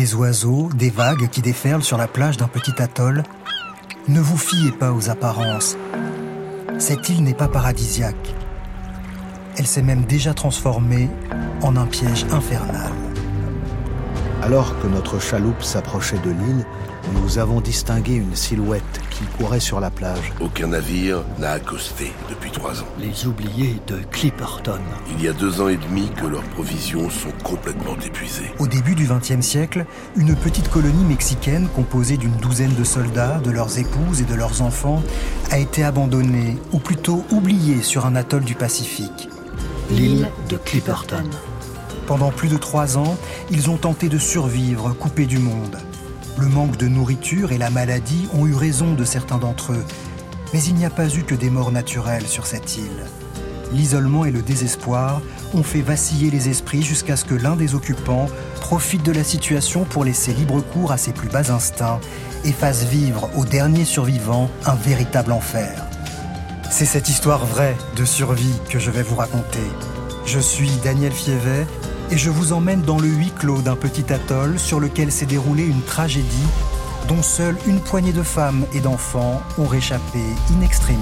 des oiseaux, des vagues qui déferlent sur la plage d'un petit atoll. Ne vous fiez pas aux apparences. Cette île n'est pas paradisiaque. Elle s'est même déjà transformée en un piège infernal. Alors que notre chaloupe s'approchait de l'île, nous avons distingué une silhouette qui courait sur la plage. Aucun navire n'a accosté depuis trois ans. Les oubliés de Clipperton. Il y a deux ans et demi que leurs provisions sont complètement épuisées. Au début du XXe siècle, une petite colonie mexicaine composée d'une douzaine de soldats, de leurs épouses et de leurs enfants a été abandonnée, ou plutôt oubliée sur un atoll du Pacifique. L'île de Clipperton. Pendant plus de trois ans, ils ont tenté de survivre coupés du monde. Le manque de nourriture et la maladie ont eu raison de certains d'entre eux, mais il n'y a pas eu que des morts naturelles sur cette île. L'isolement et le désespoir ont fait vaciller les esprits jusqu'à ce que l'un des occupants profite de la situation pour laisser libre cours à ses plus bas instincts et fasse vivre aux derniers survivants un véritable enfer. C'est cette histoire vraie de survie que je vais vous raconter. Je suis Daniel Fievet et je vous emmène dans le huis clos d'un petit atoll sur lequel s'est déroulée une tragédie dont seule une poignée de femmes et d'enfants ont réchappé in extremis.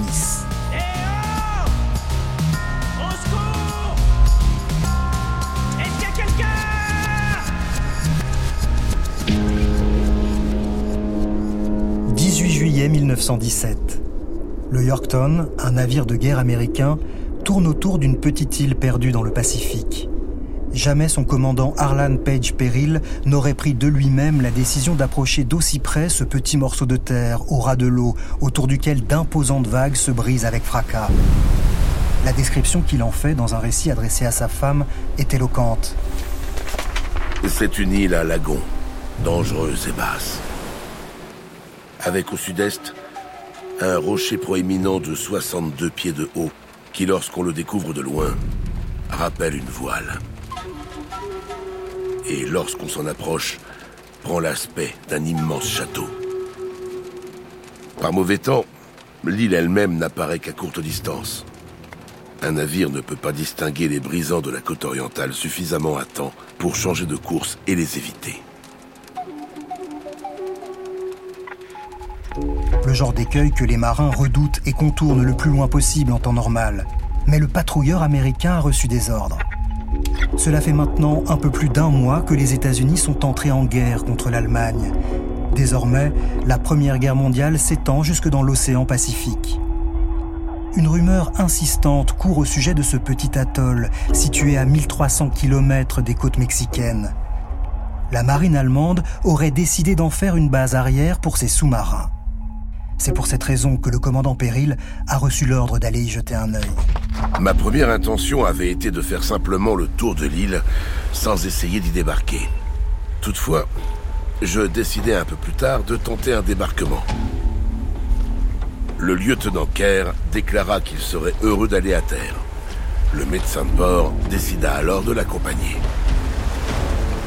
18 juillet 1917. Le Yorkton, un navire de guerre américain, tourne autour d'une petite île perdue dans le Pacifique. Jamais son commandant Harlan Page Peril n'aurait pris de lui-même la décision d'approcher d'aussi près ce petit morceau de terre au ras de l'eau, autour duquel d'imposantes vagues se brisent avec fracas. La description qu'il en fait dans un récit adressé à sa femme est éloquente. C'est une île à lagon, dangereuse et basse. Avec au sud-est, un rocher proéminent de 62 pieds de haut, qui lorsqu'on le découvre de loin, rappelle une voile et lorsqu'on s'en approche, prend l'aspect d'un immense château. Par mauvais temps, l'île elle-même n'apparaît qu'à courte distance. Un navire ne peut pas distinguer les brisants de la côte orientale suffisamment à temps pour changer de course et les éviter. Le genre d'écueil que les marins redoutent et contournent le plus loin possible en temps normal. Mais le patrouilleur américain a reçu des ordres. Cela fait maintenant un peu plus d'un mois que les États-Unis sont entrés en guerre contre l'Allemagne. Désormais, la Première Guerre mondiale s'étend jusque dans l'océan Pacifique. Une rumeur insistante court au sujet de ce petit atoll situé à 1300 km des côtes mexicaines. La marine allemande aurait décidé d'en faire une base arrière pour ses sous-marins. C'est pour cette raison que le commandant Péril a reçu l'ordre d'aller y jeter un œil. Ma première intention avait été de faire simplement le tour de l'île sans essayer d'y débarquer. Toutefois, je décidai un peu plus tard de tenter un débarquement. Le lieutenant Kerr déclara qu'il serait heureux d'aller à terre. Le médecin de bord décida alors de l'accompagner.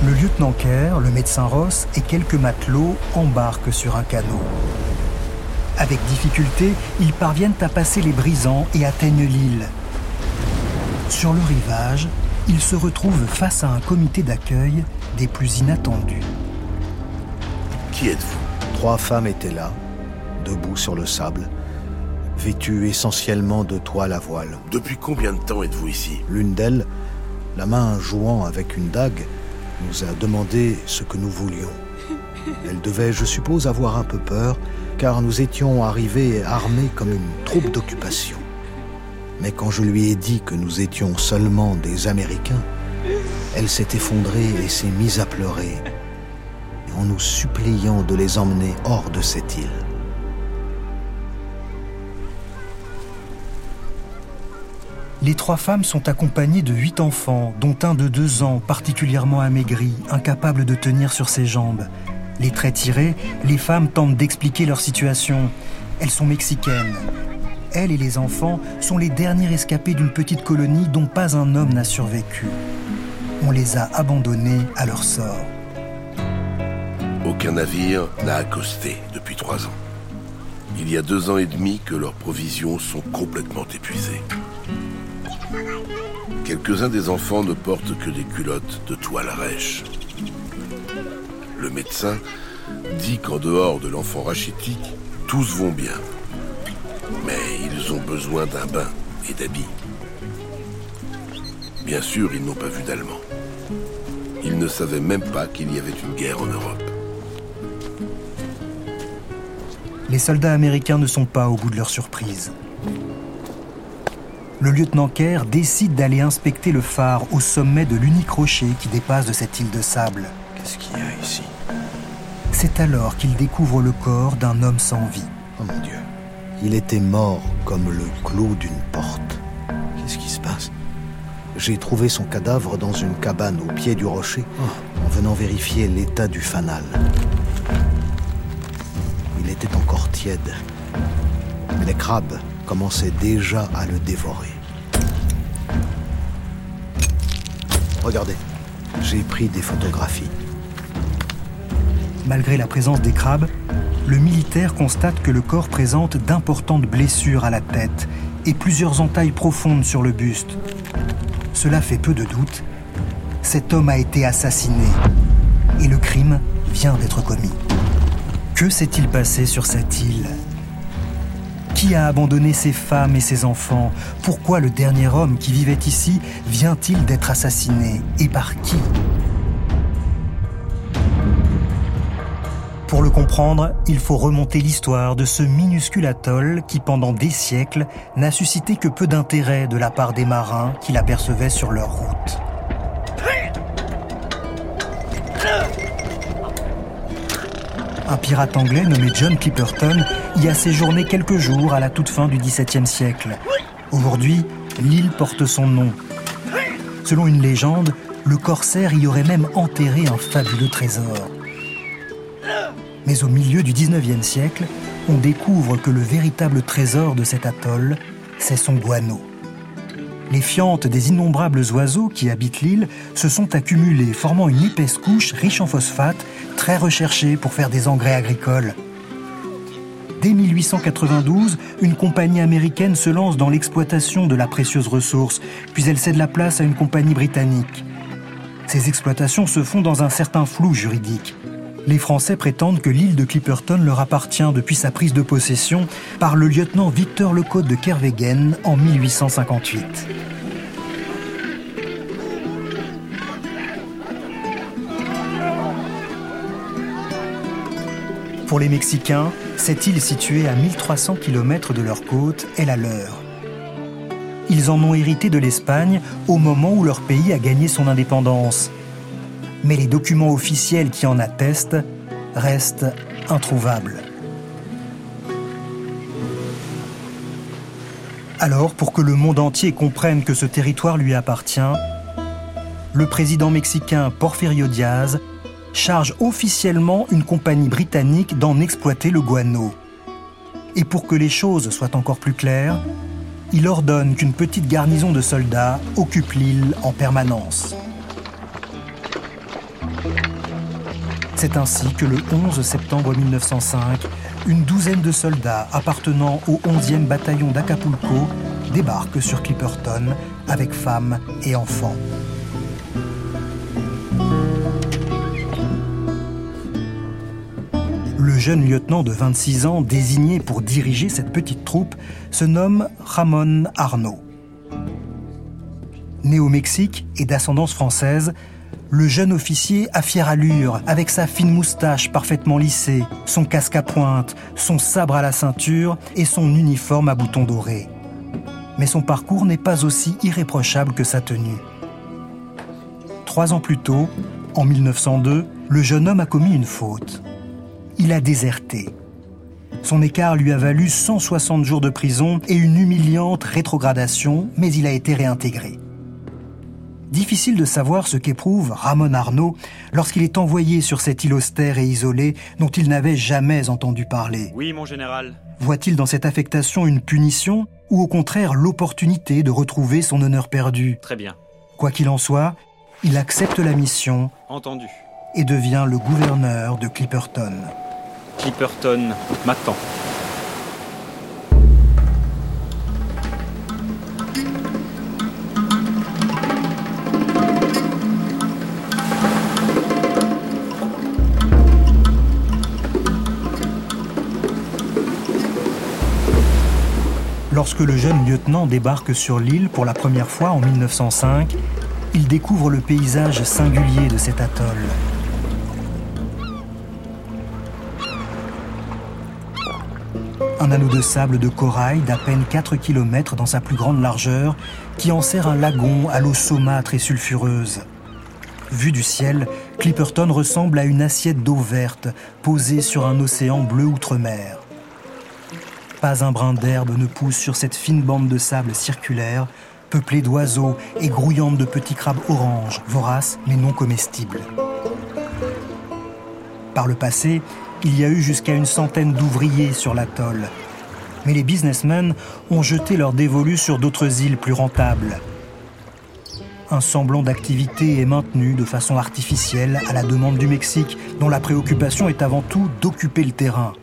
Le lieutenant Kerr, le médecin Ross et quelques matelots embarquent sur un canot. Avec difficulté, ils parviennent à passer les brisants et atteignent l'île. Sur le rivage, ils se retrouvent face à un comité d'accueil des plus inattendus. Qui êtes-vous? Trois femmes étaient là, debout sur le sable, vêtues essentiellement de toile à voile. Depuis combien de temps êtes-vous ici? L'une d'elles, la main jouant avec une dague, nous a demandé ce que nous voulions. Elle devait, je suppose, avoir un peu peur, car nous étions arrivés armés comme une troupe d'occupation. Mais quand je lui ai dit que nous étions seulement des Américains, elle s'est effondrée et s'est mise à pleurer, en nous suppliant de les emmener hors de cette île. Les trois femmes sont accompagnées de huit enfants, dont un de deux ans, particulièrement amaigri, incapable de tenir sur ses jambes. Les traits tirés, les femmes tentent d'expliquer leur situation. Elles sont mexicaines. Elles et les enfants sont les derniers escapés d'une petite colonie dont pas un homme n'a survécu. On les a abandonnés à leur sort. Aucun navire n'a accosté depuis trois ans. Il y a deux ans et demi que leurs provisions sont complètement épuisées. Quelques-uns des enfants ne portent que des culottes de toile rêche. Le médecin, dit qu'en dehors de l'enfant rachitique, tous vont bien. Mais ils ont besoin d'un bain et d'habits. Bien sûr, ils n'ont pas vu d'Allemands. Ils ne savaient même pas qu'il y avait une guerre en Europe. Les soldats américains ne sont pas au bout de leur surprise. Le lieutenant Kerr décide d'aller inspecter le phare au sommet de l'unique rocher qui dépasse de cette île de sable. Qu'est-ce qu'il y a ici C'est alors qu'il découvre le corps d'un homme sans vie. Oh mon Dieu. Il était mort comme le clou d'une porte. Qu'est-ce qui se passe? J'ai trouvé son cadavre dans une cabane au pied du rocher en venant vérifier l'état du fanal. Il était encore tiède. Mais les crabes commençaient déjà à le dévorer. Regardez, j'ai pris des photographies. Malgré la présence des crabes, le militaire constate que le corps présente d'importantes blessures à la tête et plusieurs entailles profondes sur le buste. Cela fait peu de doute. Cet homme a été assassiné et le crime vient d'être commis. Que s'est-il passé sur cette île? Qui a abandonné ses femmes et ses enfants? Pourquoi le dernier homme qui vivait ici vient-il d'être assassiné? Et par qui? Pour le comprendre, il faut remonter l'histoire de ce minuscule atoll qui, pendant des siècles, n'a suscité que peu d'intérêt de la part des marins qui l'apercevaient sur leur route. Un pirate anglais nommé John Clipperton y a séjourné quelques jours à la toute fin du XVIIe siècle. Aujourd'hui, l'île porte son nom. Selon une légende, le corsaire y aurait même enterré un fabuleux trésor. Mais au milieu du 19e siècle, on découvre que le véritable trésor de cet atoll, c'est son guano. Les fientes des innombrables oiseaux qui habitent l'île se sont accumulées, formant une épaisse couche riche en phosphate, très recherchée pour faire des engrais agricoles. Dès 1892, une compagnie américaine se lance dans l'exploitation de la précieuse ressource, puis elle cède la place à une compagnie britannique. Ces exploitations se font dans un certain flou juridique les Français prétendent que l'île de Clipperton leur appartient depuis sa prise de possession par le lieutenant Victor Lecote de Kervegen en 1858. Pour les Mexicains, cette île située à 1300 km de leur côte est la leur. Ils en ont hérité de l'Espagne au moment où leur pays a gagné son indépendance mais les documents officiels qui en attestent restent introuvables. Alors, pour que le monde entier comprenne que ce territoire lui appartient, le président mexicain Porfirio Diaz charge officiellement une compagnie britannique d'en exploiter le guano. Et pour que les choses soient encore plus claires, il ordonne qu'une petite garnison de soldats occupe l'île en permanence. C'est ainsi que le 11 septembre 1905, une douzaine de soldats appartenant au 11e bataillon d'Acapulco débarquent sur Clipperton avec femmes et enfants. Le jeune lieutenant de 26 ans désigné pour diriger cette petite troupe se nomme Ramon Arnaud. Né au Mexique et d'ascendance française, le jeune officier a fière allure, avec sa fine moustache parfaitement lissée, son casque à pointe, son sabre à la ceinture et son uniforme à boutons dorés. Mais son parcours n'est pas aussi irréprochable que sa tenue. Trois ans plus tôt, en 1902, le jeune homme a commis une faute. Il a déserté. Son écart lui a valu 160 jours de prison et une humiliante rétrogradation, mais il a été réintégré. Difficile de savoir ce qu'éprouve Ramon Arnaud lorsqu'il est envoyé sur cette île austère et isolée dont il n'avait jamais entendu parler. Oui, mon général. Voit-il dans cette affectation une punition ou au contraire l'opportunité de retrouver son honneur perdu? Très bien. Quoi qu'il en soit, il accepte la mission. Entendu. Et devient le gouverneur de Clipperton. Clipperton m'attend. Lorsque le jeune lieutenant débarque sur l'île pour la première fois en 1905, il découvre le paysage singulier de cet atoll. Un anneau de sable de corail d'à peine 4 km dans sa plus grande largeur qui enserre un lagon à l'eau saumâtre et sulfureuse. Vu du ciel, Clipperton ressemble à une assiette d'eau verte posée sur un océan bleu outre-mer. Pas un brin d'herbe ne pousse sur cette fine bande de sable circulaire, peuplée d'oiseaux et grouillante de petits crabes oranges, voraces mais non comestibles. Par le passé, il y a eu jusqu'à une centaine d'ouvriers sur l'atoll. Mais les businessmen ont jeté leur dévolu sur d'autres îles plus rentables. Un semblant d'activité est maintenu de façon artificielle à la demande du Mexique, dont la préoccupation est avant tout d'occuper le terrain.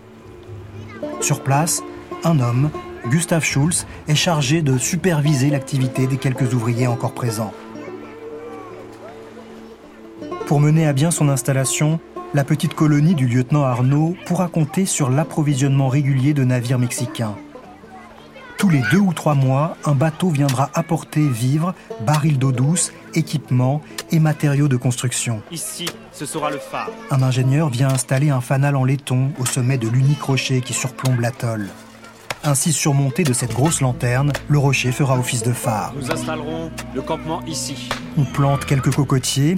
Sur place, un homme, Gustav Schulz, est chargé de superviser l'activité des quelques ouvriers encore présents. Pour mener à bien son installation, la petite colonie du lieutenant Arnaud pourra compter sur l'approvisionnement régulier de navires mexicains. Tous les deux ou trois mois, un bateau viendra apporter vivres, barils d'eau douce, équipements et matériaux de construction. Ici, ce sera le phare. Un ingénieur vient installer un fanal en laiton au sommet de l'unique rocher qui surplombe l'atoll. Ainsi surmonté de cette grosse lanterne, le rocher fera office de phare. Nous installerons le campement ici. On plante quelques cocotiers,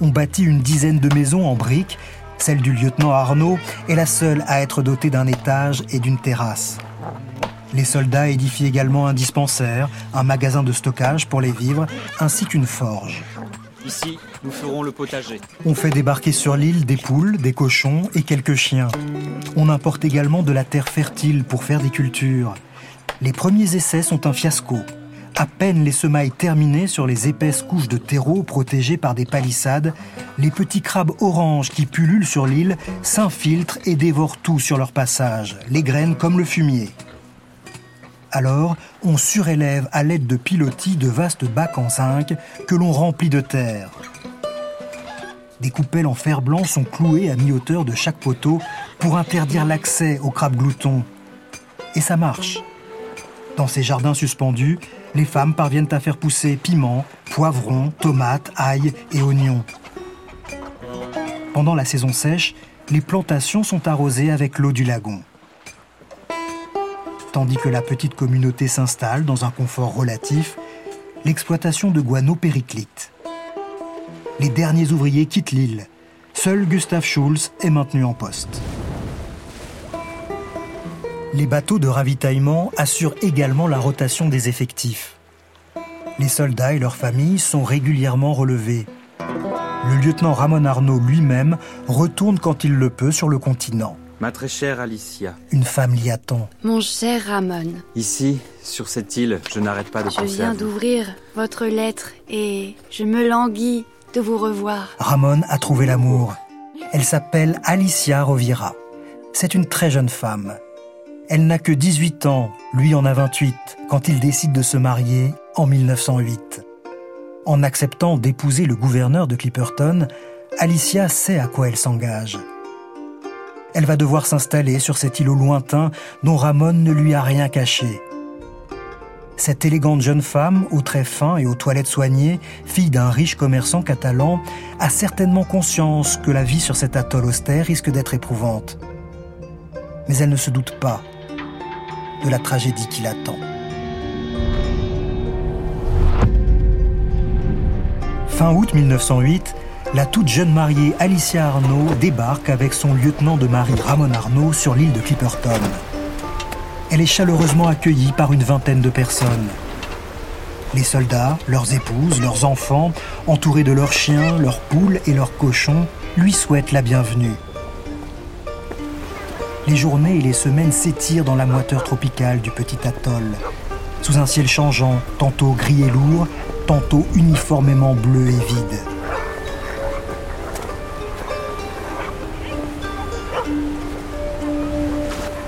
on bâtit une dizaine de maisons en briques. Celle du lieutenant Arnaud est la seule à être dotée d'un étage et d'une terrasse. Les soldats édifient également un dispensaire, un magasin de stockage pour les vivres, ainsi qu'une forge. Ici, nous ferons le potager. On fait débarquer sur l'île des poules, des cochons et quelques chiens. On importe également de la terre fertile pour faire des cultures. Les premiers essais sont un fiasco. À peine les semailles terminées sur les épaisses couches de terreau protégées par des palissades, les petits crabes oranges qui pullulent sur l'île s'infiltrent et dévorent tout sur leur passage, les graines comme le fumier. Alors, on surélève à l'aide de pilotis de vastes bacs en zinc que l'on remplit de terre. Des coupelles en fer blanc sont clouées à mi-hauteur de chaque poteau pour interdire l'accès aux crabes gloutons. Et ça marche. Dans ces jardins suspendus, les femmes parviennent à faire pousser piments, poivrons, tomates, ail et oignons. Pendant la saison sèche, les plantations sont arrosées avec l'eau du lagon. Tandis que la petite communauté s'installe dans un confort relatif, l'exploitation de guano périclite. Les derniers ouvriers quittent l'île. Seul Gustav Schulz est maintenu en poste. Les bateaux de ravitaillement assurent également la rotation des effectifs. Les soldats et leurs familles sont régulièrement relevés. Le lieutenant Ramon Arnaud lui-même retourne quand il le peut sur le continent. Ma très chère Alicia. Une femme l'y attend. Mon cher Ramon. Ici, sur cette île, je n'arrête pas de je penser viens à vous. d'ouvrir votre lettre et je me languis de vous revoir. Ramon a trouvé l'amour. Elle s'appelle Alicia Rovira. C'est une très jeune femme. Elle n'a que 18 ans, lui en a 28, quand il décide de se marier en 1908. En acceptant d'épouser le gouverneur de Clipperton, Alicia sait à quoi elle s'engage. Elle va devoir s'installer sur cet îlot lointain dont Ramon ne lui a rien caché. Cette élégante jeune femme, aux traits fins et aux toilettes soignées, fille d'un riche commerçant catalan, a certainement conscience que la vie sur cet atoll austère risque d'être éprouvante. Mais elle ne se doute pas de la tragédie qui l'attend. Fin août 1908, la toute jeune mariée Alicia Arnaud débarque avec son lieutenant de marine Ramon Arnaud sur l'île de Clipperton. Elle est chaleureusement accueillie par une vingtaine de personnes. Les soldats, leurs épouses, leurs enfants, entourés de leurs chiens, leurs poules et leurs cochons, lui souhaitent la bienvenue. Les journées et les semaines s'étirent dans la moiteur tropicale du petit atoll, sous un ciel changeant, tantôt gris et lourd, tantôt uniformément bleu et vide.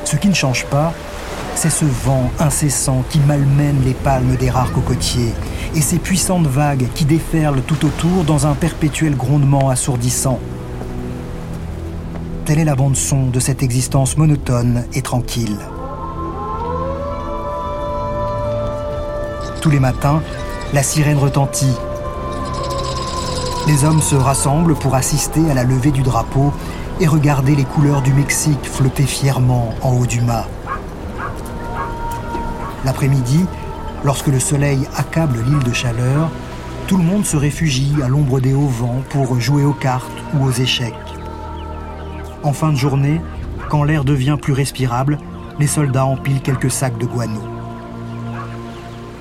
Ce qui ne change pas, c'est ce vent incessant qui malmène les palmes des rares cocotiers et ces puissantes vagues qui déferlent tout autour dans un perpétuel grondement assourdissant. Telle est la bande son de cette existence monotone et tranquille. Tous les matins, la sirène retentit. Les hommes se rassemblent pour assister à la levée du drapeau et regarder les couleurs du Mexique flotter fièrement en haut du mât. L'après-midi, lorsque le soleil accable l'île de chaleur, tout le monde se réfugie à l'ombre des hauts vents pour jouer aux cartes ou aux échecs. En fin de journée, quand l'air devient plus respirable, les soldats empilent quelques sacs de guano.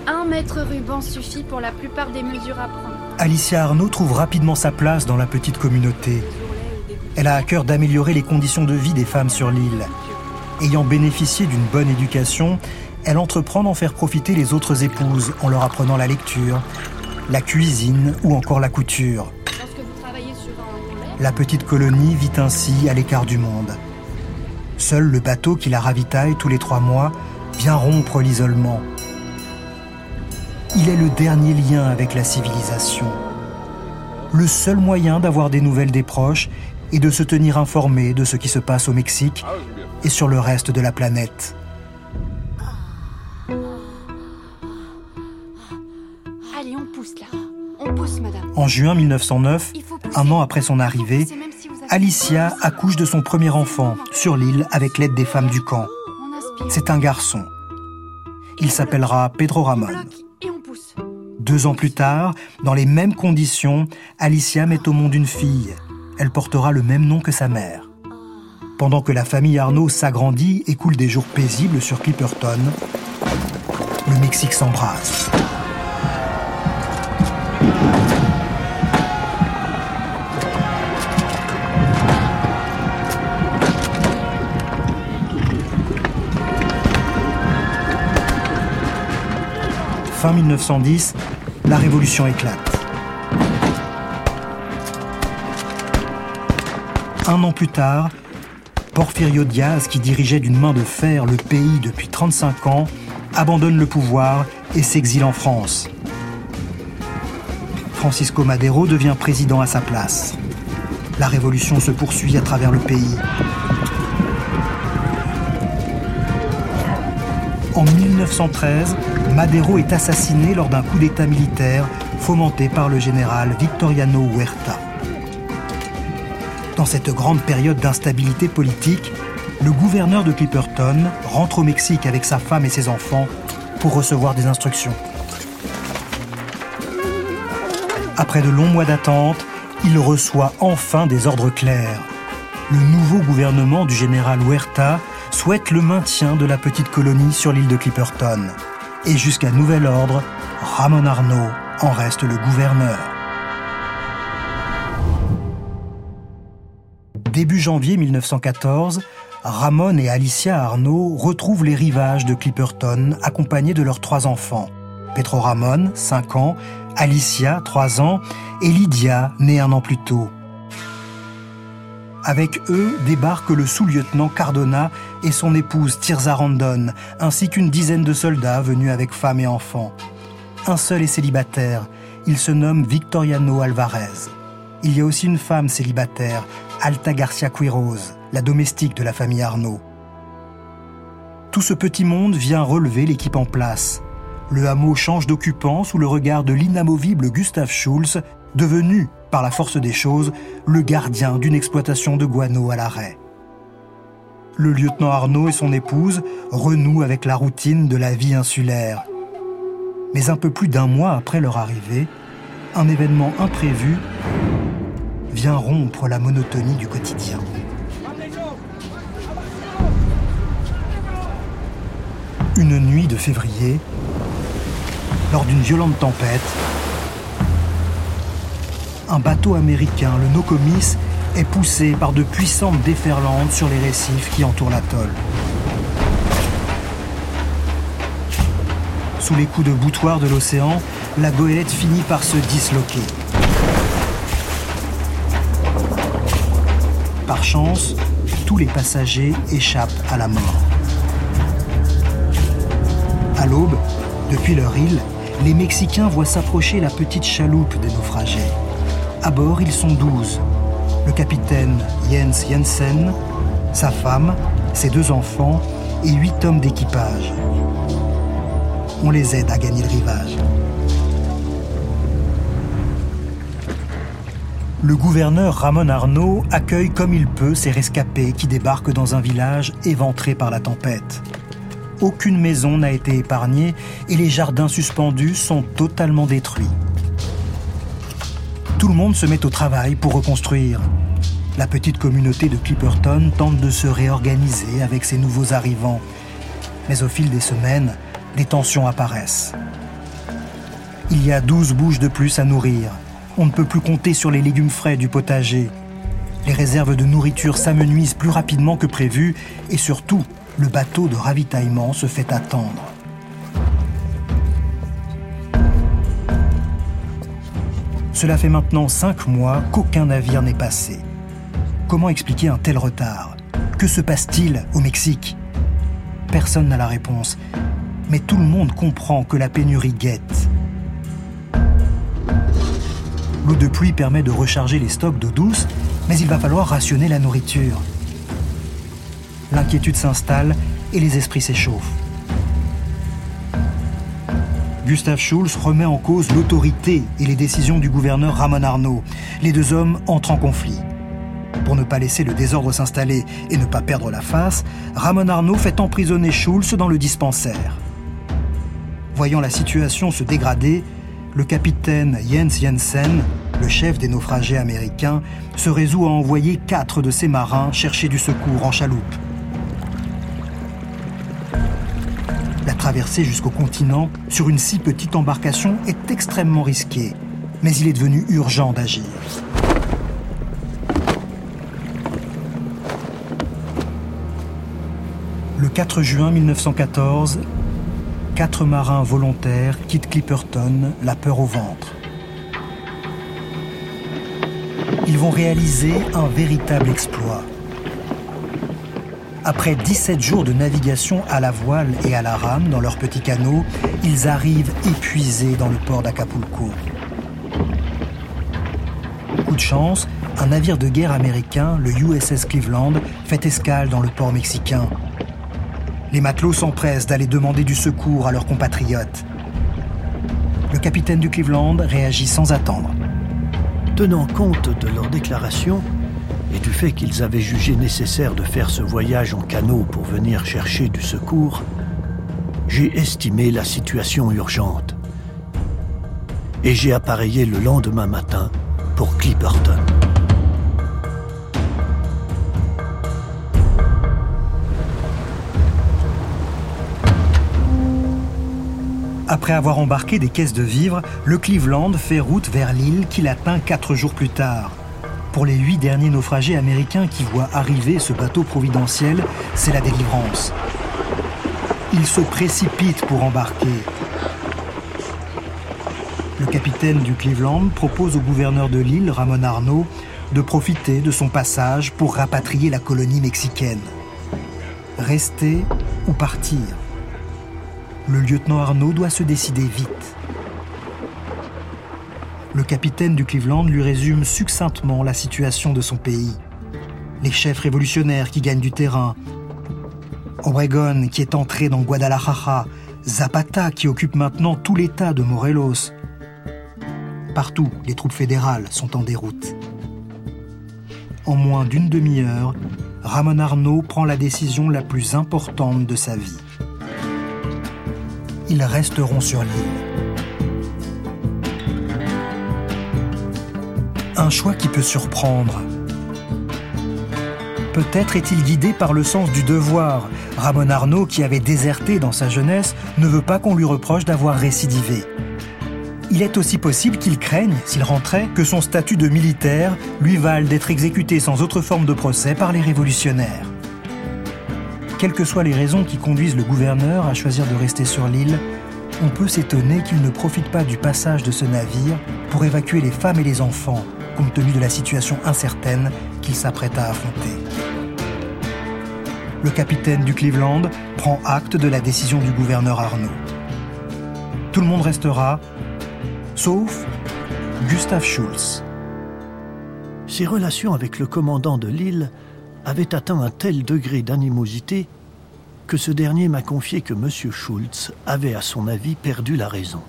Un mètre ruban suffit pour la plupart des mesures à prendre. Alicia Arnaud trouve rapidement sa place dans la petite communauté. Elle a à cœur d'améliorer les conditions de vie des femmes sur l'île. Ayant bénéficié d'une bonne éducation, elle entreprend d'en faire profiter les autres épouses en leur apprenant la lecture, la cuisine ou encore la couture. La petite colonie vit ainsi à l'écart du monde. Seul le bateau qui la ravitaille tous les trois mois vient rompre l'isolement. Il est le dernier lien avec la civilisation. Le seul moyen d'avoir des nouvelles des proches et de se tenir informé de ce qui se passe au Mexique et sur le reste de la planète. En juin 1909, un an après son arrivée, Alicia accouche de son premier enfant sur l'île avec l'aide des femmes du camp. C'est un garçon. Il s'appellera Pedro Ramon. Deux ans plus tard, dans les mêmes conditions, Alicia met au monde une fille. Elle portera le même nom que sa mère. Pendant que la famille Arnaud s'agrandit et coule des jours paisibles sur Clipperton, le Mexique s'embrase. Fin 1910, la révolution éclate. Un an plus tard, Porfirio Diaz, qui dirigeait d'une main de fer le pays depuis 35 ans, abandonne le pouvoir et s'exile en France. Francisco Madero devient président à sa place. La révolution se poursuit à travers le pays. En 1913, Madero est assassiné lors d'un coup d'État militaire fomenté par le général Victoriano Huerta. Dans cette grande période d'instabilité politique, le gouverneur de Clipperton rentre au Mexique avec sa femme et ses enfants pour recevoir des instructions. Après de longs mois d'attente, il reçoit enfin des ordres clairs. Le nouveau gouvernement du général Huerta souhaite le maintien de la petite colonie sur l'île de Clipperton. Et jusqu'à nouvel ordre, Ramon Arnaud en reste le gouverneur. Début janvier 1914, Ramon et Alicia Arnaud retrouvent les rivages de Clipperton accompagnés de leurs trois enfants. Petro Ramon, 5 ans, Alicia, 3 ans, et Lydia, née un an plus tôt. Avec eux débarquent le sous-lieutenant Cardona et son épouse Tirza Randon, ainsi qu'une dizaine de soldats venus avec femmes et enfants. Un seul est célibataire, il se nomme Victoriano Alvarez. Il y a aussi une femme célibataire, Alta Garcia Quiroz, la domestique de la famille Arnaud. Tout ce petit monde vient relever l'équipe en place. Le hameau change d'occupant sous le regard de l'inamovible Gustav Schulz, devenu par la force des choses, le gardien d'une exploitation de guano à l'arrêt. Le lieutenant Arnaud et son épouse renouent avec la routine de la vie insulaire. Mais un peu plus d'un mois après leur arrivée, un événement imprévu vient rompre la monotonie du quotidien. Une nuit de février, lors d'une violente tempête, un bateau américain, le Nokomis, est poussé par de puissantes déferlantes sur les récifs qui entourent l'atoll. Sous les coups de boutoir de l'océan, la goélette finit par se disloquer. Par chance, tous les passagers échappent à la mort. À l'aube, depuis leur île, les Mexicains voient s'approcher la petite chaloupe des naufragés. À bord, ils sont douze. Le capitaine Jens Jensen, sa femme, ses deux enfants et huit hommes d'équipage. on les aide à gagner le rivage. Le gouverneur Ramon Arnaud accueille comme il peut ces rescapés qui débarquent dans un village éventré par la tempête. Aucune maison n'a été épargnée et les jardins suspendus sont totalement détruits. Tout le monde se met au travail pour reconstruire. La petite communauté de Clipperton tente de se réorganiser avec ces nouveaux arrivants. Mais au fil des semaines, des tensions apparaissent. Il y a 12 bouches de plus à nourrir. On ne peut plus compter sur les légumes frais du potager. Les réserves de nourriture s'amenuisent plus rapidement que prévu et surtout, le bateau de ravitaillement se fait attendre. Cela fait maintenant cinq mois qu'aucun navire n'est passé. Comment expliquer un tel retard? Que se passe-t-il au Mexique? Personne n'a la réponse, mais tout le monde comprend que la pénurie guette. L'eau de pluie permet de recharger les stocks d'eau douce, mais il va falloir rationner la nourriture. L'inquiétude s'installe et les esprits s'échauffent. Gustave Schulz remet en cause l'autorité et les décisions du gouverneur Ramon Arnaud. Les deux hommes entrent en conflit. Pour ne pas laisser le désordre s'installer et ne pas perdre la face, Ramon Arnaud fait emprisonner Schulz dans le dispensaire. Voyant la situation se dégrader, le capitaine Jens Jensen, le chef des naufragés américains, se résout à envoyer quatre de ses marins chercher du secours en chaloupe. Traversée jusqu'au continent sur une si petite embarcation est extrêmement risquée, mais il est devenu urgent d'agir. Le 4 juin 1914, quatre marins volontaires quittent Clipperton, la peur au ventre. Ils vont réaliser un véritable exploit. Après 17 jours de navigation à la voile et à la rame dans leur petit canot, ils arrivent épuisés dans le port d'Acapulco. Coup de chance, un navire de guerre américain, le USS Cleveland, fait escale dans le port mexicain. Les matelots s'empressent d'aller demander du secours à leurs compatriotes. Le capitaine du Cleveland réagit sans attendre. Tenant compte de leur déclaration et du fait qu'ils avaient jugé nécessaire de faire ce voyage en canot pour venir chercher du secours, j'ai estimé la situation urgente et j'ai appareillé le lendemain matin pour Clipperton. Après avoir embarqué des caisses de vivres, le Cleveland fait route vers l'île qu'il atteint quatre jours plus tard. Pour les huit derniers naufragés américains qui voient arriver ce bateau providentiel, c'est la délivrance. Ils se précipitent pour embarquer. Le capitaine du Cleveland propose au gouverneur de l'île, Ramon Arnaud, de profiter de son passage pour rapatrier la colonie mexicaine. Rester ou partir? Le lieutenant Arnaud doit se décider vite. Le capitaine du Cleveland lui résume succinctement la situation de son pays. Les chefs révolutionnaires qui gagnent du terrain, Obregon qui est entré dans Guadalajara, Zapata qui occupe maintenant tout l'état de Morelos. Partout, les troupes fédérales sont en déroute. En moins d'une demi-heure, Ramon Arnaud prend la décision la plus importante de sa vie ils resteront sur l'île. Choix qui peut surprendre. Peut-être est-il guidé par le sens du devoir. Ramon Arnaud, qui avait déserté dans sa jeunesse, ne veut pas qu'on lui reproche d'avoir récidivé. Il est aussi possible qu'il craigne, s'il rentrait, que son statut de militaire lui vale d'être exécuté sans autre forme de procès par les révolutionnaires. Quelles que soient les raisons qui conduisent le gouverneur à choisir de rester sur l'île, on peut s'étonner qu'il ne profite pas du passage de ce navire pour évacuer les femmes et les enfants, compte tenu de la situation incertaine qu'il s'apprête à affronter. Le capitaine du Cleveland prend acte de la décision du gouverneur Arnaud. Tout le monde restera, sauf Gustav Schulz. Ses relations avec le commandant de l'île avait atteint un tel degré d'animosité que ce dernier m'a confié que M. Schultz avait, à son avis, perdu la raison.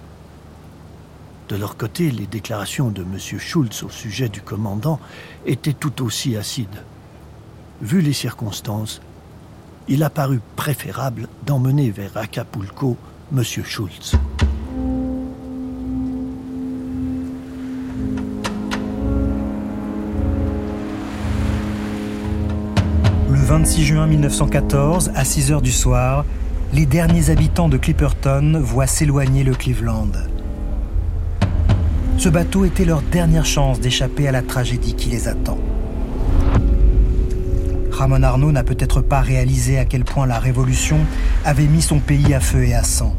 De leur côté, les déclarations de M. Schultz au sujet du commandant étaient tout aussi acides. Vu les circonstances, il a paru préférable d'emmener vers Acapulco M. Schultz. Le 26 juin 1914, à 6 heures du soir, les derniers habitants de Clipperton voient s'éloigner le Cleveland. Ce bateau était leur dernière chance d'échapper à la tragédie qui les attend. Ramon Arnaud n'a peut-être pas réalisé à quel point la Révolution avait mis son pays à feu et à sang.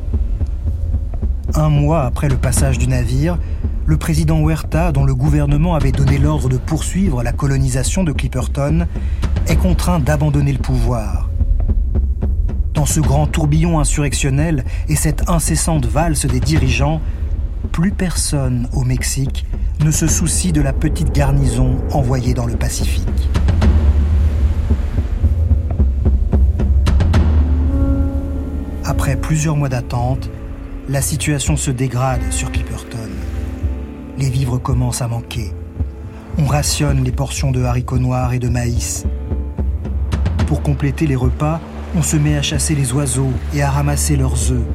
Un mois après le passage du navire, le président Huerta, dont le gouvernement avait donné l'ordre de poursuivre la colonisation de Clipperton, est contraint d'abandonner le pouvoir. Dans ce grand tourbillon insurrectionnel et cette incessante valse des dirigeants, plus personne au Mexique ne se soucie de la petite garnison envoyée dans le Pacifique. Après plusieurs mois d'attente, la situation se dégrade sur Clipperton. Les vivres commencent à manquer. On rationne les portions de haricots noirs et de maïs. Pour compléter les repas, on se met à chasser les oiseaux et à ramasser leurs œufs.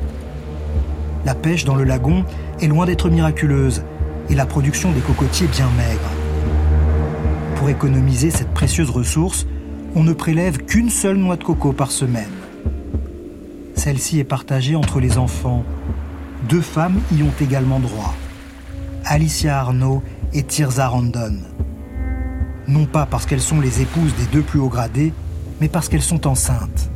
La pêche dans le lagon est loin d'être miraculeuse et la production des cocotiers bien maigre. Pour économiser cette précieuse ressource, on ne prélève qu'une seule noix de coco par semaine. Celle-ci est partagée entre les enfants. Deux femmes y ont également droit. Alicia Arnaud et Tirza Randon. Non pas parce qu'elles sont les épouses des deux plus hauts gradés, mais parce qu'elles sont enceintes.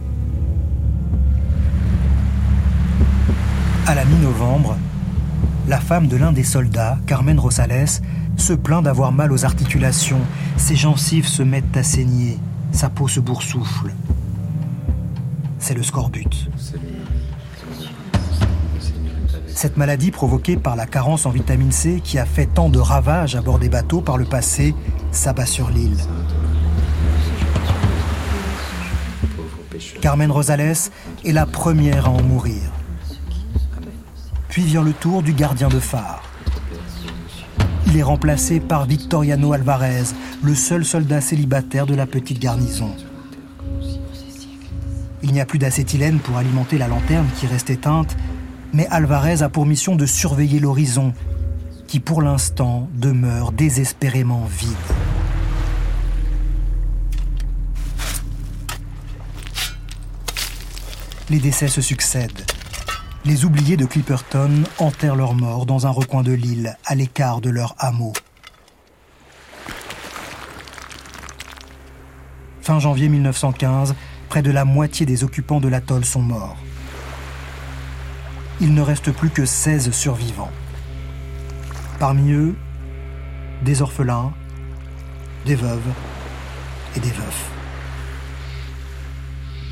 À la mi-novembre, la femme de l'un des soldats, Carmen Rosales, se plaint d'avoir mal aux articulations. Ses gencives se mettent à saigner, sa peau se boursoufle. C'est le scorbut. Cette maladie provoquée par la carence en vitamine C qui a fait tant de ravages à bord des bateaux par le passé s'abat sur l'île. Carmen Rosales est la première à en mourir. Puis vient le tour du gardien de phare. Il est remplacé par Victoriano Alvarez, le seul soldat célibataire de la petite garnison. Il n'y a plus d'acétylène pour alimenter la lanterne qui reste éteinte, mais Alvarez a pour mission de surveiller l'horizon, qui pour l'instant demeure désespérément vide. Les décès se succèdent. Les oubliés de Clipperton enterrent leurs morts dans un recoin de l'île, à l'écart de leur hameau. Fin janvier 1915, près de la moitié des occupants de l'atoll sont morts. Il ne reste plus que 16 survivants. Parmi eux, des orphelins, des veuves et des veufs.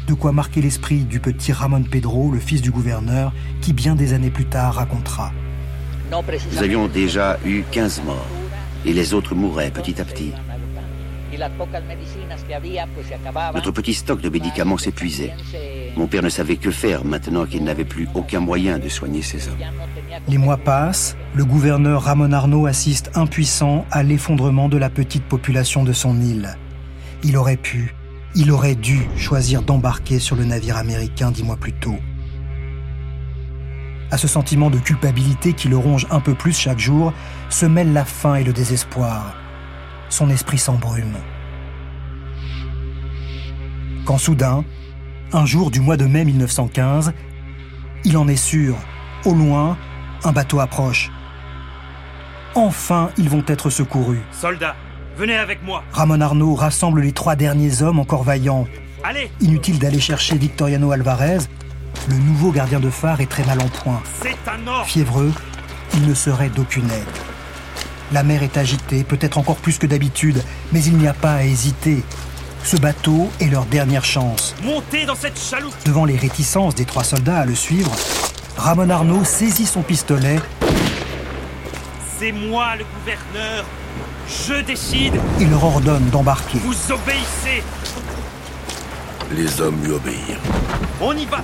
De quoi marquer l'esprit du petit Ramon Pedro, le fils du gouverneur, qui bien des années plus tard racontera. Nous avions déjà eu 15 morts, et les autres mouraient petit à petit. Notre petit stock de médicaments s'épuisait. Mon père ne savait que faire maintenant qu'il n'avait plus aucun moyen de soigner ses hommes. Les mois passent, le gouverneur Ramon Arnaud assiste impuissant à l'effondrement de la petite population de son île. Il aurait pu, il aurait dû choisir d'embarquer sur le navire américain dix mois plus tôt. À ce sentiment de culpabilité qui le ronge un peu plus chaque jour, se mêlent la faim et le désespoir. Son esprit s'embrume. Quand soudain, un jour du mois de mai 1915, il en est sûr, au loin, un bateau approche. Enfin, ils vont être secourus. Soldats, venez avec moi. Ramon Arnaud rassemble les trois derniers hommes encore vaillants. Allez, Inutile d'aller chercher Victoriano Alvarez. Le nouveau gardien de phare est très mal en point. c'est un ordre. Fiévreux, il ne serait d'aucune aide. La mer est agitée, peut-être encore plus que d'habitude, mais il n'y a pas à hésiter. Ce bateau est leur dernière chance. Montez dans cette chaloupe. Devant les réticences des trois soldats à le suivre, Ramon Arnaud saisit son pistolet C'est moi le gouverneur. Je décide. et leur ordonne d'embarquer. Vous obéissez. Les hommes lui obéirent. On y va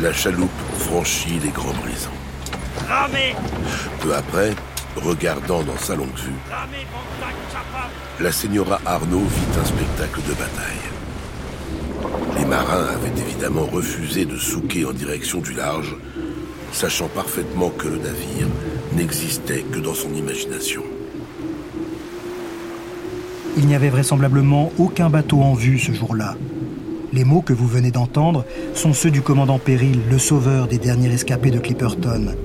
La chaloupe franchit les grands brisants. Ramez Peu après, regardant dans sa longue vue, Ramez, bande capable la señora Arnaud vit un spectacle de bataille. Les marins avaient évidemment refusé de souquer en direction du large, sachant parfaitement que le navire n'existait que dans son imagination. Il n'y avait vraisemblablement aucun bateau en vue ce jour-là. Les mots que vous venez d'entendre sont ceux du commandant Péril, le sauveur des derniers rescapés de Clipperton.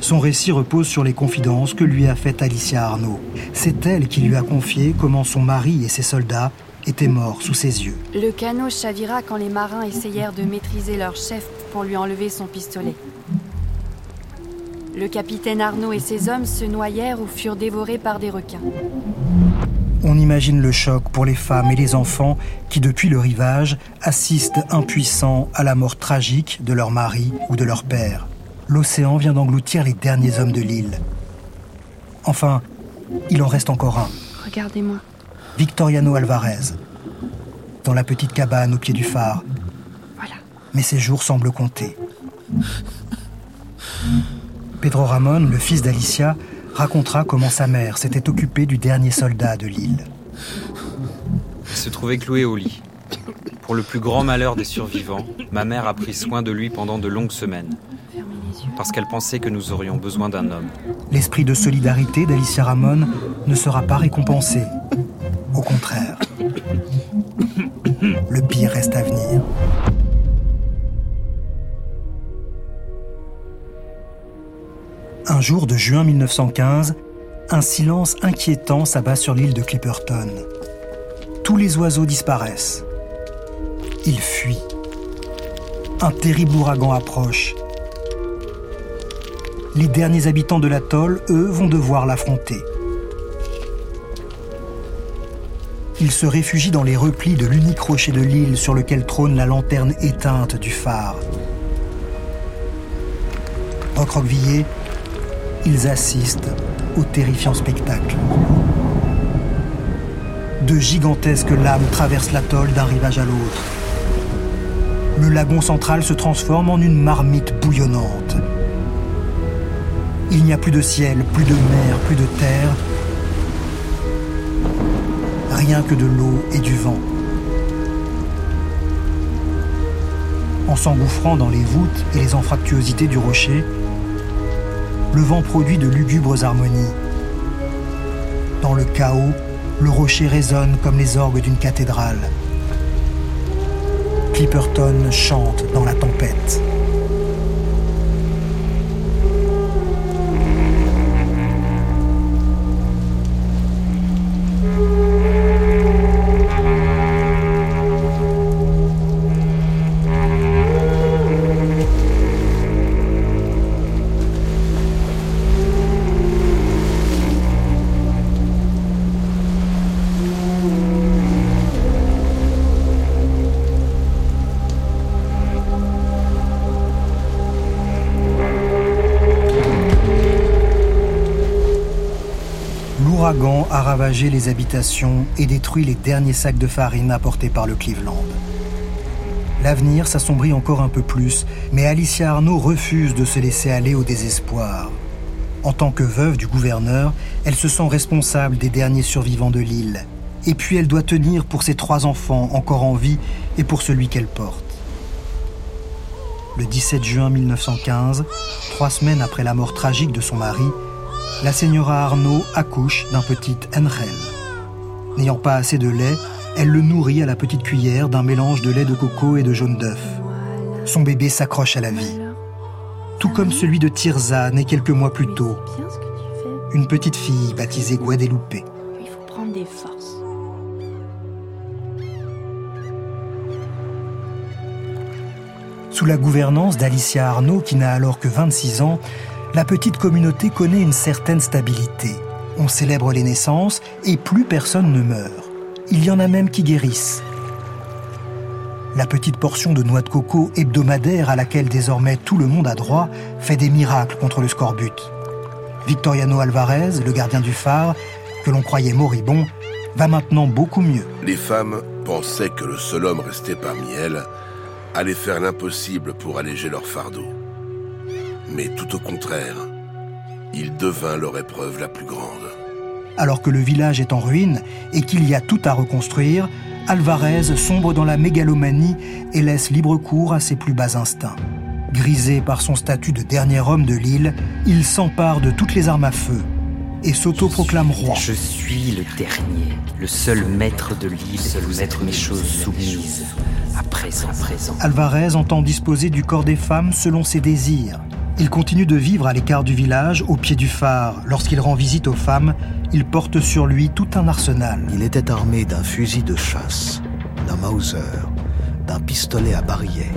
Son récit repose sur les confidences que lui a faites Alicia Arnaud. C'est elle qui lui a confié comment son mari et ses soldats étaient morts sous ses yeux. Le canot chavira quand les marins essayèrent de maîtriser leur chef pour lui enlever son pistolet. Le capitaine Arnaud et ses hommes se noyèrent ou furent dévorés par des requins. On imagine le choc pour les femmes et les enfants qui, depuis le rivage, assistent impuissants à la mort tragique de leur mari ou de leur père. L'océan vient d'engloutir les derniers hommes de l'île. Enfin, il en reste encore un, Regardez-moi. Victoriano Alvarez, dans la petite cabane au pied du phare. Voilà. Mais ses jours semblent compter. Pedro Ramon, le fils d'Alicia, racontera comment sa mère s'était occupée du dernier soldat de l'île. Il se trouvait cloué au lit. Pour le plus grand malheur des survivants, ma mère a pris soin de lui pendant de longues semaines, parce qu'elle pensait que nous aurions besoin d'un homme. L'esprit de solidarité d'Alicia Ramon ne sera pas récompensé. Au contraire. Le pire reste à venir. Jour de juin 1915, un silence inquiétant s'abat sur l'île de Clipperton. Tous les oiseaux disparaissent. Ils fuient. Un terrible ouragan approche. Les derniers habitants de l'atoll, eux, vont devoir l'affronter. Ils se réfugient dans les replis de l'unique rocher de l'île sur lequel trône la lanterne éteinte du phare. Ils assistent au terrifiant spectacle. De gigantesques lames traversent l'atoll d'un rivage à l'autre. Le lagon central se transforme en une marmite bouillonnante. Il n'y a plus de ciel, plus de mer, plus de terre. Rien que de l'eau et du vent. En s'engouffrant dans les voûtes et les anfractuosités du rocher, le vent produit de lugubres harmonies. Dans le chaos, le rocher résonne comme les orgues d'une cathédrale. Clipperton chante dans la tempête. Les habitations et détruit les derniers sacs de farine apportés par le Cleveland. L'avenir s'assombrit encore un peu plus, mais Alicia Arnaud refuse de se laisser aller au désespoir. En tant que veuve du gouverneur, elle se sent responsable des derniers survivants de l'île. Et puis elle doit tenir pour ses trois enfants encore en vie et pour celui qu'elle porte. Le 17 juin 1915, trois semaines après la mort tragique de son mari, la señora Arnaud accouche d'un petit Angel. N'ayant pas assez de lait, elle le nourrit à la petite cuillère d'un mélange de lait de coco et de jaune d'œuf. Son bébé s'accroche à la vie, tout comme celui de Tirza, né quelques mois plus tôt, une petite fille baptisée Guadeloupe. Il faut prendre des forces. Sous la gouvernance d'Alicia Arnaud, qui n'a alors que 26 ans, la petite communauté connaît une certaine stabilité. On célèbre les naissances et plus personne ne meurt. Il y en a même qui guérissent. La petite portion de noix de coco hebdomadaire à laquelle désormais tout le monde a droit fait des miracles contre le scorbut. Victoriano Alvarez, le gardien du phare, que l'on croyait moribond, va maintenant beaucoup mieux. Les femmes pensaient que le seul homme resté parmi elles allait faire l'impossible pour alléger leur fardeau. Mais tout au contraire, il devint leur épreuve la plus grande. Alors que le village est en ruine et qu'il y a tout à reconstruire, Alvarez sombre dans la mégalomanie et laisse libre cours à ses plus bas instincts. Grisé par son statut de dernier homme de l'île, il s'empare de toutes les armes à feu et s'autoproclame roi. Je suis le dernier, le seul maître de l'île, seul maître mes choses soumises. À présent, présent. Alvarez entend disposer du corps des femmes selon ses désirs. Il continue de vivre à l'écart du village, au pied du phare. Lorsqu'il rend visite aux femmes, il porte sur lui tout un arsenal. Il était armé d'un fusil de chasse, d'un Mauser, d'un pistolet à barillet,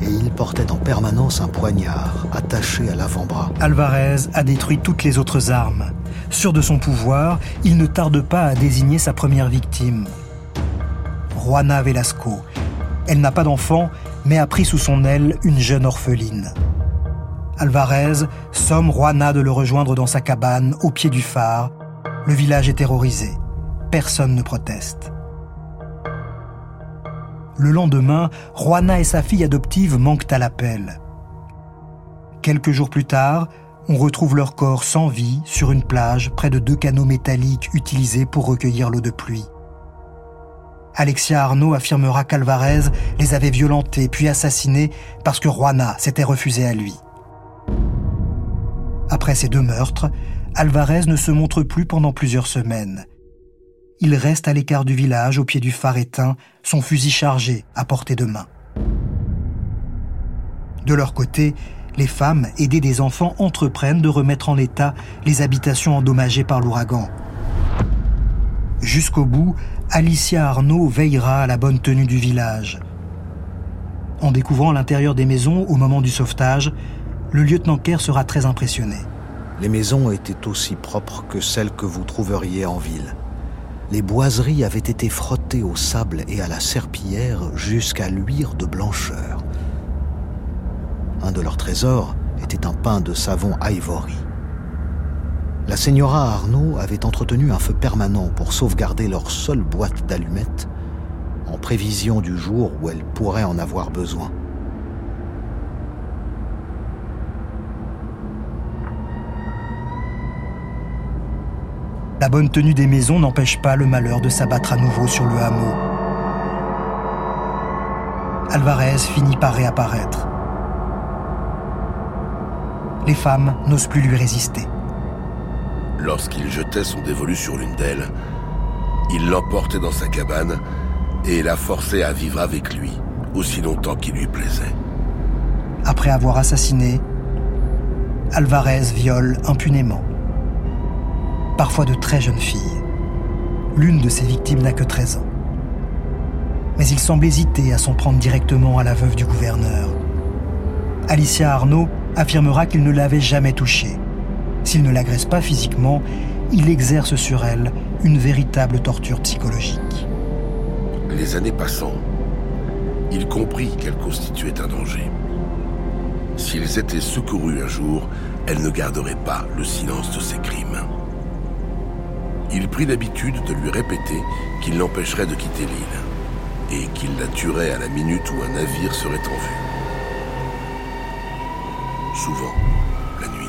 et il portait en permanence un poignard attaché à l'avant-bras. Alvarez a détruit toutes les autres armes. Sûr de son pouvoir, il ne tarde pas à désigner sa première victime. Juana Velasco. Elle n'a pas d'enfant, mais a pris sous son aile une jeune orpheline. Alvarez somme Juana de le rejoindre dans sa cabane au pied du phare. Le village est terrorisé. Personne ne proteste. Le lendemain, Juana et sa fille adoptive manquent à l'appel. Quelques jours plus tard, on retrouve leur corps sans vie sur une plage près de deux canaux métalliques utilisés pour recueillir l'eau de pluie. Alexia Arnaud affirmera qu'Alvarez les avait violentés puis assassinés parce que Juana s'était refusée à lui. Après ces deux meurtres, Alvarez ne se montre plus pendant plusieurs semaines. Il reste à l'écart du village, au pied du phare éteint, son fusil chargé à portée de main. De leur côté, les femmes, aidées des enfants, entreprennent de remettre en état les habitations endommagées par l'ouragan. Jusqu'au bout, Alicia Arnaud veillera à la bonne tenue du village. En découvrant l'intérieur des maisons au moment du sauvetage, le lieutenant Kerr sera très impressionné. Les maisons étaient aussi propres que celles que vous trouveriez en ville. Les boiseries avaient été frottées au sable et à la serpillière jusqu'à luire de blancheur. Un de leurs trésors était un pain de savon ivory. La señora Arnaud avait entretenu un feu permanent pour sauvegarder leur seule boîte d'allumettes, en prévision du jour où elle pourrait en avoir besoin. La bonne tenue des maisons n'empêche pas le malheur de s'abattre à nouveau sur le hameau. Alvarez finit par réapparaître. Les femmes n'osent plus lui résister. Lorsqu'il jetait son dévolu sur l'une d'elles, il l'emportait dans sa cabane et la forçait à vivre avec lui aussi longtemps qu'il lui plaisait. Après avoir assassiné, Alvarez viole impunément. Parfois de très jeunes filles. L'une de ses victimes n'a que 13 ans. Mais il semble hésiter à s'en prendre directement à la veuve du gouverneur. Alicia Arnaud affirmera qu'il ne l'avait jamais touchée. S'il ne l'agresse pas physiquement, il exerce sur elle une véritable torture psychologique. Les années passant, il comprit qu'elle constituait un danger. S'ils étaient secourus un jour, elle ne garderait pas le silence de ses crimes. Il prit l'habitude de lui répéter qu'il l'empêcherait de quitter l'île et qu'il la tuerait à la minute où un navire serait en vue. Souvent, la nuit,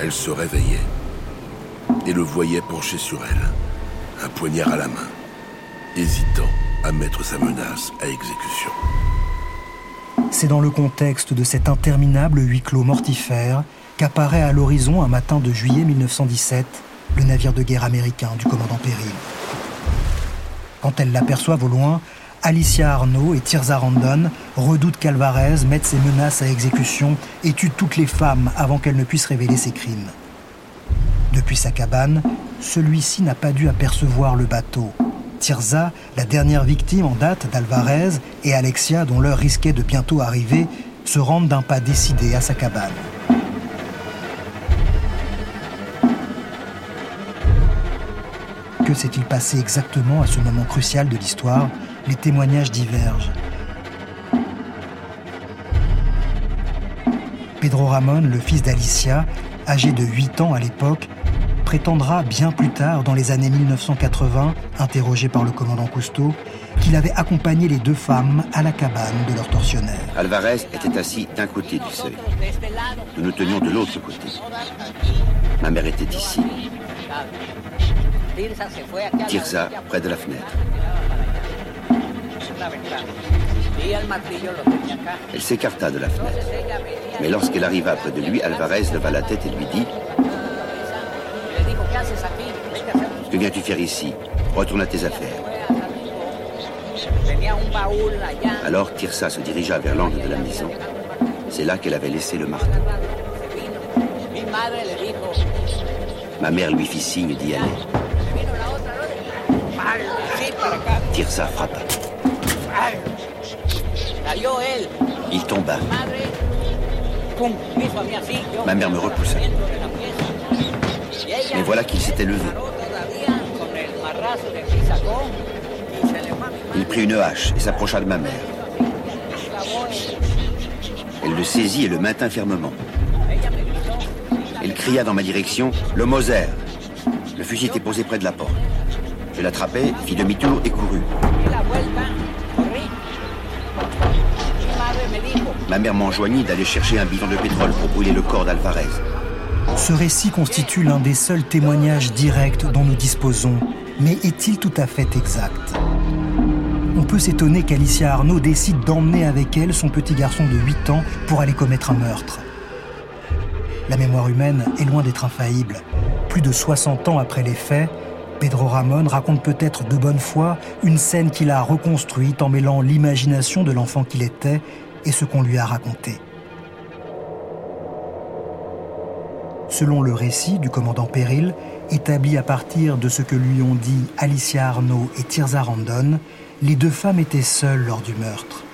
elle se réveillait et le voyait penché sur elle, un poignard à la main, hésitant à mettre sa menace à exécution. C'est dans le contexte de cet interminable huis clos mortifère qu'apparaît à l'horizon un matin de juillet 1917 le navire de guerre américain du commandant Perry. Quand elle l'aperçoivent au loin, Alicia Arnaud et Tirza Randon redoutent qu'Alvarez mette ses menaces à exécution et tue toutes les femmes avant qu'elles ne puissent révéler ses crimes. Depuis sa cabane, celui-ci n'a pas dû apercevoir le bateau. Tirza, la dernière victime en date d'Alvarez, et Alexia, dont l'heure risquait de bientôt arriver, se rendent d'un pas décidé à sa cabane. S'est-il passé exactement à ce moment crucial de l'histoire? Les témoignages divergent. Pedro Ramon, le fils d'Alicia, âgé de 8 ans à l'époque, prétendra bien plus tard, dans les années 1980, interrogé par le commandant Cousteau, qu'il avait accompagné les deux femmes à la cabane de leur tortionnaire. Alvarez était assis d'un côté du seuil. Nous nous tenions de l'autre côté. Ma mère était ici. Tirza, près de la fenêtre. Elle s'écarta de la fenêtre. Mais lorsqu'elle arriva près de lui, Alvarez leva la tête et lui dit Que viens-tu faire ici? Retourne à tes affaires. Alors Tirsa se dirigea vers l'angle de la maison. C'est là qu'elle avait laissé le marteau. Ma mère lui fit signe d'y aller. Il tomba. Ma mère me repoussa. Mais voilà qu'il s'était levé. Il prit une hache et s'approcha de ma mère. Elle le saisit et le maintint fermement. Elle cria dans ma direction Le Moser Le fusil était posé près de la porte. Je l'attrapai, fis demi-tour et courus. Ma mère m'enjoignit d'aller chercher un bidon de pétrole pour brûler le corps d'Alvarez. Ce récit constitue l'un des seuls témoignages directs dont nous disposons, mais est-il tout à fait exact? On peut s'étonner qu'Alicia Arnaud décide d'emmener avec elle son petit garçon de 8 ans pour aller commettre un meurtre. La mémoire humaine est loin d'être infaillible. Plus de 60 ans après les faits, Pedro Ramon raconte peut-être de bonne foi une scène qu'il a reconstruite en mêlant l'imagination de l'enfant qu'il était et ce qu'on lui a raconté. Selon le récit du commandant Péril, établi à partir de ce que lui ont dit Alicia Arnaud et Tirza Randon, les deux femmes étaient seules lors du meurtre.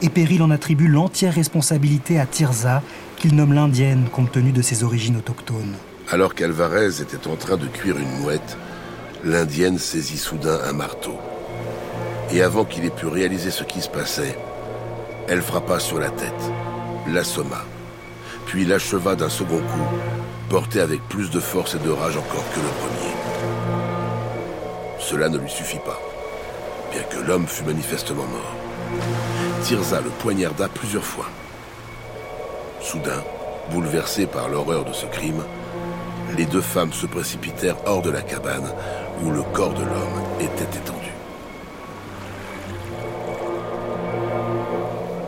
Et Péril en attribue l'entière responsabilité à Tirza, qu'il nomme l'indienne compte tenu de ses origines autochtones. Alors qu'Alvarez était en train de cuire une mouette, l'indienne saisit soudain un marteau. Et avant qu'il ait pu réaliser ce qui se passait, elle frappa sur la tête, l'assomma, puis l'acheva d'un second coup, porté avec plus de force et de rage encore que le premier. Cela ne lui suffit pas, bien que l'homme fût manifestement mort. Tirza le poignarda plusieurs fois. Soudain, bouleversés par l'horreur de ce crime, les deux femmes se précipitèrent hors de la cabane où le corps de l'homme était étendu.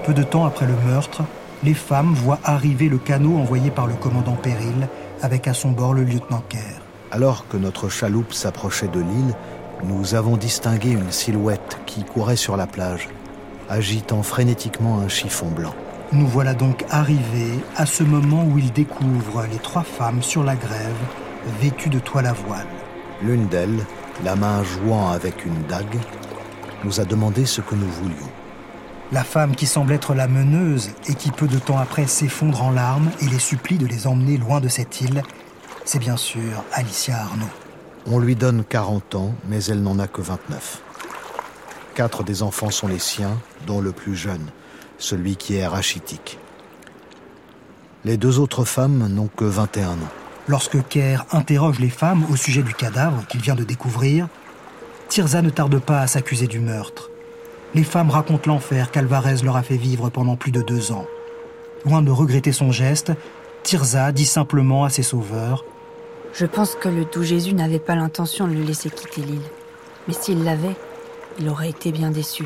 Peu de temps après le meurtre, les femmes voient arriver le canot envoyé par le commandant Péril, avec à son bord le lieutenant Kerr. Alors que notre chaloupe s'approchait de l'île, nous avons distingué une silhouette qui courait sur la plage, agitant frénétiquement un chiffon blanc. Nous voilà donc arrivés à ce moment où ils découvrent les trois femmes sur la grève, vêtues de toile à voile. L'une d'elles, la main jouant avec une dague, nous a demandé ce que nous voulions. La femme qui semble être la meneuse et qui peu de temps après s'effondre en larmes et les supplie de les emmener loin de cette île, c'est bien sûr Alicia Arnaud. On lui donne 40 ans, mais elle n'en a que 29. Quatre des enfants sont les siens, dont le plus jeune, celui qui est rachitique. Les deux autres femmes n'ont que 21 ans. Lorsque Kerr interroge les femmes au sujet du cadavre qu'il vient de découvrir, Tirza ne tarde pas à s'accuser du meurtre les femmes racontent l'enfer qu'Alvarez leur a fait vivre pendant plus de deux ans. Loin de regretter son geste, Tirza dit simplement à ses sauveurs Je pense que le doux Jésus n'avait pas l'intention de le laisser quitter l'île. Mais s'il l'avait, il aurait été bien déçu.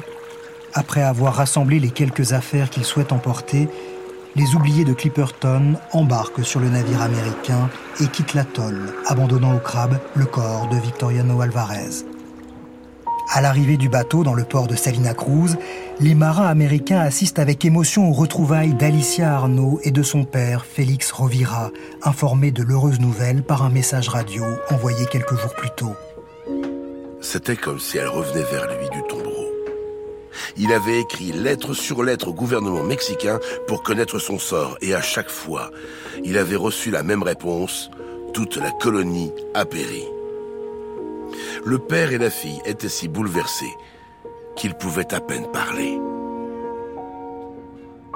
Après avoir rassemblé les quelques affaires qu'il souhaite emporter, les oubliés de Clipperton embarquent sur le navire américain et quittent l'atoll, abandonnant au crabe le corps de Victoriano Alvarez. À l'arrivée du bateau dans le port de Salina Cruz, les marins américains assistent avec émotion aux retrouvailles d'Alicia Arnaud et de son père, Félix Rovira, informés de l'heureuse nouvelle par un message radio envoyé quelques jours plus tôt. C'était comme si elle revenait vers lui du tombeau. Il avait écrit lettre sur lettre au gouvernement mexicain pour connaître son sort et à chaque fois, il avait reçu la même réponse, toute la colonie a péri. Le père et la fille étaient si bouleversés qu'ils pouvaient à peine parler.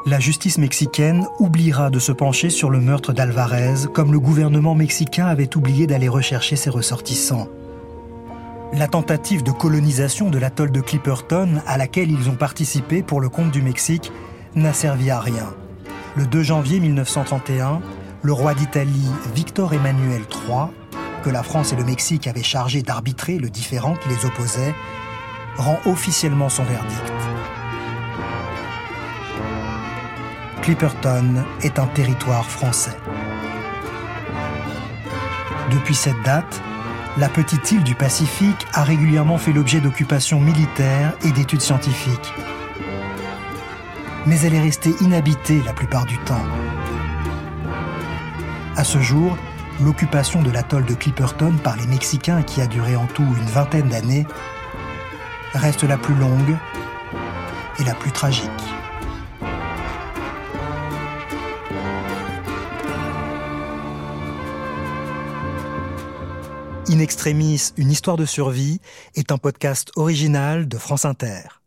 la justice mexicaine oubliera de se pencher sur le meurtre d'Alvarez, comme le gouvernement mexicain avait oublié d'aller rechercher ses ressortissants. La tentative de colonisation de l'atoll de Clipperton, à laquelle ils ont participé pour le compte du Mexique, n'a servi à rien. Le 2 janvier 1931, le roi d'Italie Victor Emmanuel III, que la France et le Mexique avaient chargé d'arbitrer le différend qui les opposait, rend officiellement son verdict. Clipperton est un territoire français. Depuis cette date, la petite île du Pacifique a régulièrement fait l'objet d'occupations militaires et d'études scientifiques. Mais elle est restée inhabitée la plupart du temps. À ce jour, l'occupation de l'atoll de Clipperton par les Mexicains, qui a duré en tout une vingtaine d'années, reste la plus longue et la plus tragique. In Extremis, une histoire de survie est un podcast original de France Inter.